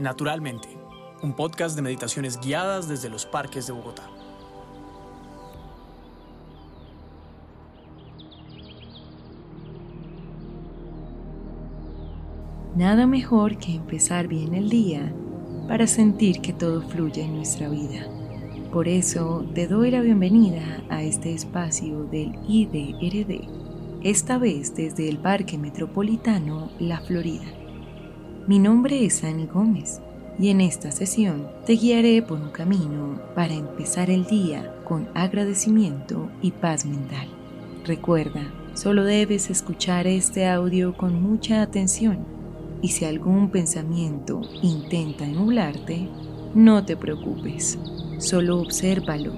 Naturalmente, un podcast de meditaciones guiadas desde los parques de Bogotá. Nada mejor que empezar bien el día para sentir que todo fluye en nuestra vida. Por eso te doy la bienvenida a este espacio del IDRD, esta vez desde el Parque Metropolitano La Florida. Mi nombre es Annie Gómez y en esta sesión te guiaré por un camino para empezar el día con agradecimiento y paz mental. Recuerda, solo debes escuchar este audio con mucha atención y si algún pensamiento intenta nublarte, no te preocupes Solo obsérvalo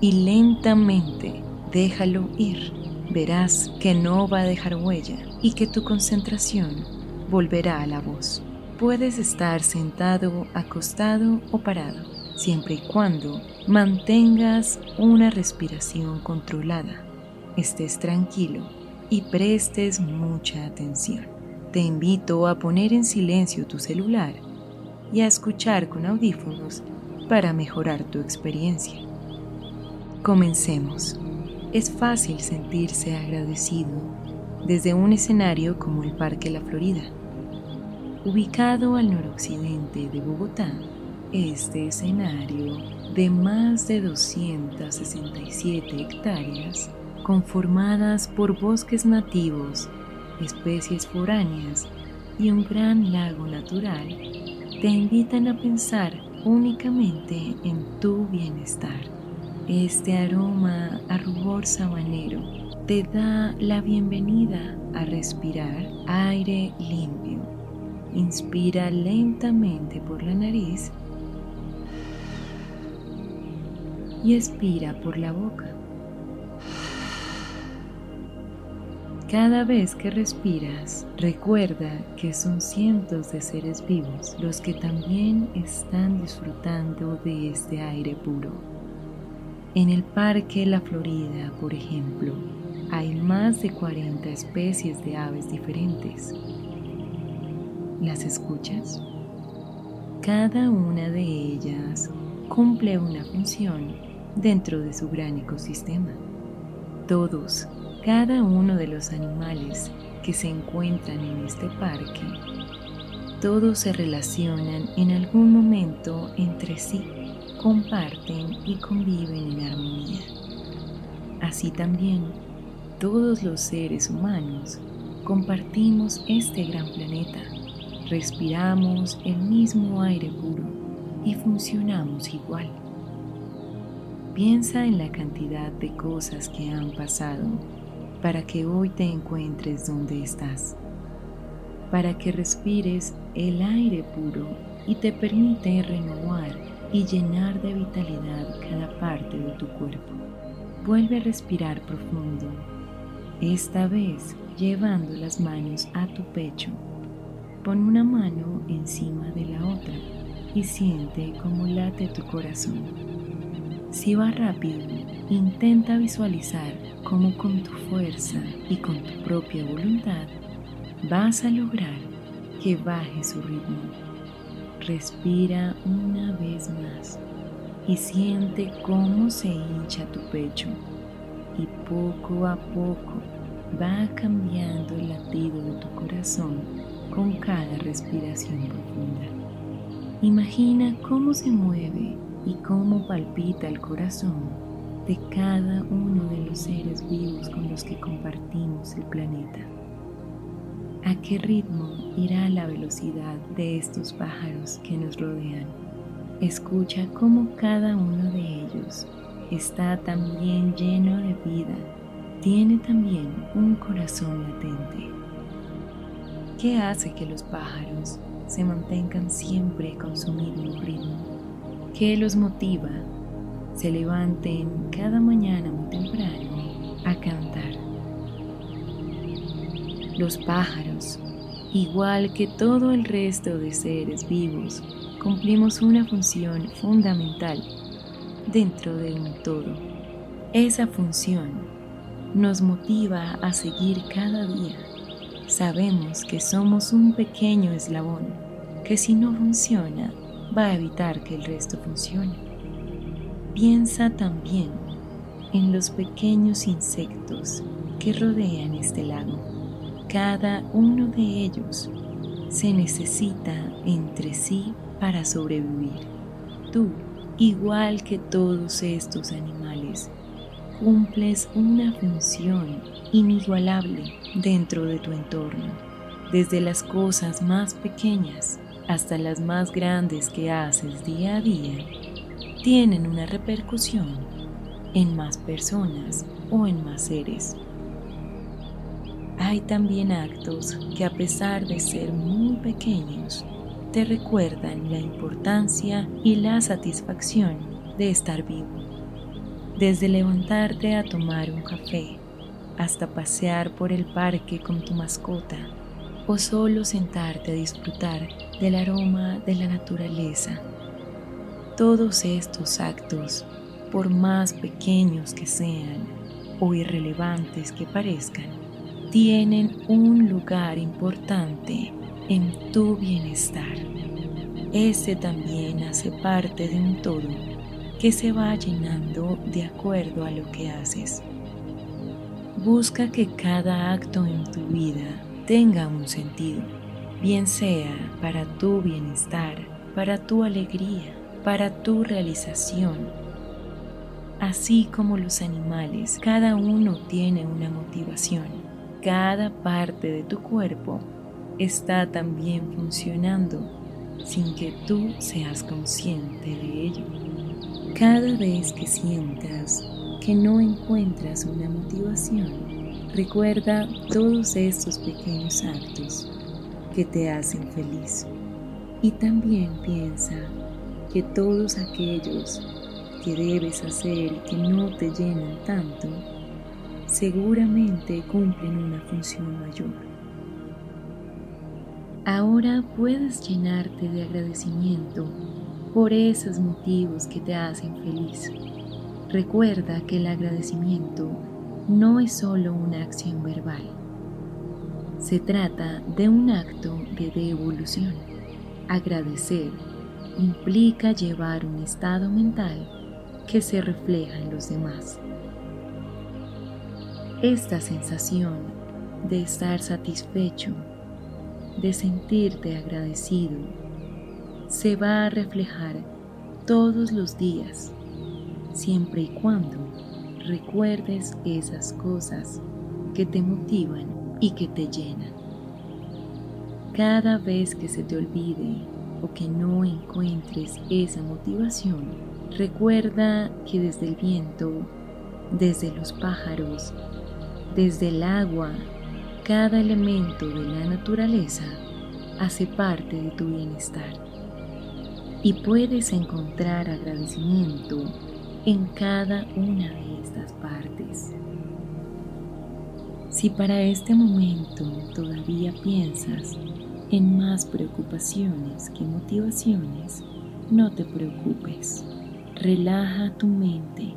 y lentamente déjalo ir. Verás que no va a dejar huella y que tu concentración volverá a la voz. Puedes estar sentado, acostado o parado, siempre y cuando mantengas una respiración controlada, estés tranquilo y prestes mucha atención. Te invito a poner en silencio tu celular y a escuchar con audífonos para mejorar tu experiencia. Comencemos. Es fácil sentirse agradecido desde un escenario como el Parque La Florida. Ubicado al noroccidente de Bogotá, este escenario de más de 267 hectáreas, conformadas por bosques nativos, especies foráneas y un gran lago natural, te invitan a pensar únicamente en tu bienestar. Este aroma a rubor sabanero te da la bienvenida a respirar aire limpio. Inspira lentamente por la nariz y expira por la boca. Cada vez que respiras, recuerda que son cientos de seres vivos los que también están disfrutando de este aire puro. En el Parque La Florida, por ejemplo, hay más de 40 especies de aves diferentes. ¿Las escuchas? Cada una de ellas cumple una función dentro de su gran ecosistema. Todos cada uno de los animales que se encuentran en este parque, todos se relacionan en algún momento entre sí, comparten y conviven en armonía. Así también, todos los seres humanos compartimos este gran planeta, respiramos el mismo aire puro y funcionamos igual. Piensa en la cantidad de cosas que han pasado para que hoy te encuentres donde estás, para que respires el aire puro y te permite renovar y llenar de vitalidad cada parte de tu cuerpo. Vuelve a respirar profundo, esta vez llevando las manos a tu pecho. Pon una mano encima de la otra y siente cómo late tu corazón. Si va rápido, intenta visualizar cómo con tu fuerza y con tu propia voluntad vas a lograr que baje su ritmo. Respira una vez más y siente cómo se hincha tu pecho y poco a poco va cambiando el latido de tu corazón con cada respiración profunda. Imagina cómo se mueve y cómo palpita el corazón de cada uno de los seres vivos con los que compartimos el planeta. ¿A qué ritmo irá la velocidad de estos pájaros que nos rodean? Escucha cómo cada uno de ellos está también lleno de vida, tiene también un corazón latente. ¿Qué hace que los pájaros se mantengan siempre con su mismo ritmo? ¿Qué los motiva se levanten cada mañana muy temprano a cantar. Los pájaros, igual que todo el resto de seres vivos, cumplimos una función fundamental dentro de un todo. Esa función nos motiva a seguir cada día. Sabemos que somos un pequeño eslabón que si no funciona, va a evitar que el resto funcione. Piensa también en los pequeños insectos que rodean este lago. Cada uno de ellos se necesita entre sí para sobrevivir. Tú, igual que todos estos animales, cumples una función inigualable dentro de tu entorno, desde las cosas más pequeñas hasta las más grandes que haces día a día, tienen una repercusión en más personas o en más seres. Hay también actos que a pesar de ser muy pequeños, te recuerdan la importancia y la satisfacción de estar vivo. Desde levantarte a tomar un café hasta pasear por el parque con tu mascota o solo sentarte a disfrutar del aroma de la naturaleza. Todos estos actos, por más pequeños que sean o irrelevantes que parezcan, tienen un lugar importante en tu bienestar. Ese también hace parte de un todo que se va llenando de acuerdo a lo que haces. Busca que cada acto en tu vida tenga un sentido, bien sea para tu bienestar, para tu alegría, para tu realización. Así como los animales, cada uno tiene una motivación. Cada parte de tu cuerpo está también funcionando sin que tú seas consciente de ello. Cada vez que sientas que no encuentras una motivación, Recuerda todos estos pequeños actos que te hacen feliz y también piensa que todos aquellos que debes hacer y que no te llenan tanto, seguramente cumplen una función mayor. Ahora puedes llenarte de agradecimiento por esos motivos que te hacen feliz. Recuerda que el agradecimiento no es solo una acción verbal. Se trata de un acto de devolución. Agradecer implica llevar un estado mental que se refleja en los demás. Esta sensación de estar satisfecho, de sentirte agradecido, se va a reflejar todos los días, siempre y cuando recuerdes esas cosas que te motivan y que te llenan. Cada vez que se te olvide o que no encuentres esa motivación, recuerda que desde el viento, desde los pájaros, desde el agua, cada elemento de la naturaleza hace parte de tu bienestar. Y puedes encontrar agradecimiento en cada una de estas partes. Si para este momento todavía piensas en más preocupaciones que motivaciones, no te preocupes. Relaja tu mente.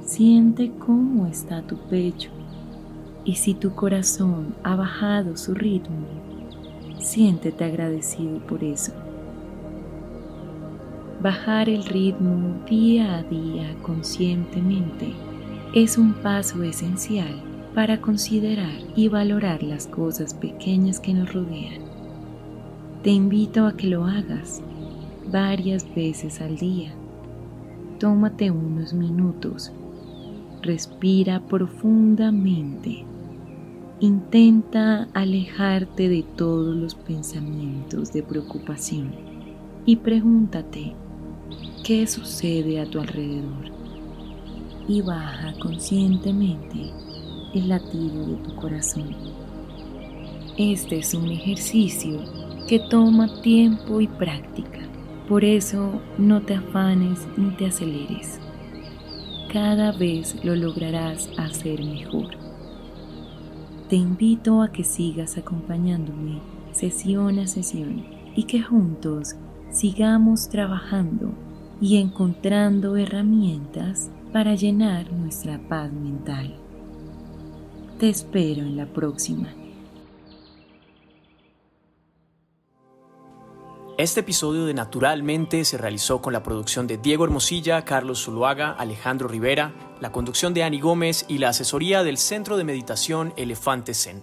Siente cómo está tu pecho y si tu corazón ha bajado su ritmo, siéntete agradecido por eso. Bajar el ritmo día a día conscientemente es un paso esencial para considerar y valorar las cosas pequeñas que nos rodean. Te invito a que lo hagas varias veces al día. Tómate unos minutos, respira profundamente, intenta alejarte de todos los pensamientos de preocupación y pregúntate, qué sucede a tu alrededor y baja conscientemente el latido de tu corazón. Este es un ejercicio que toma tiempo y práctica, por eso no te afanes ni te aceleres. Cada vez lo lograrás hacer mejor. Te invito a que sigas acompañándome sesión a sesión y que juntos sigamos trabajando y encontrando herramientas para llenar nuestra paz mental. Te espero en la próxima. Este episodio de Naturalmente se realizó con la producción de Diego Hermosilla, Carlos Zuluaga, Alejandro Rivera, la conducción de Ani Gómez y la asesoría del Centro de Meditación Elefante Zen.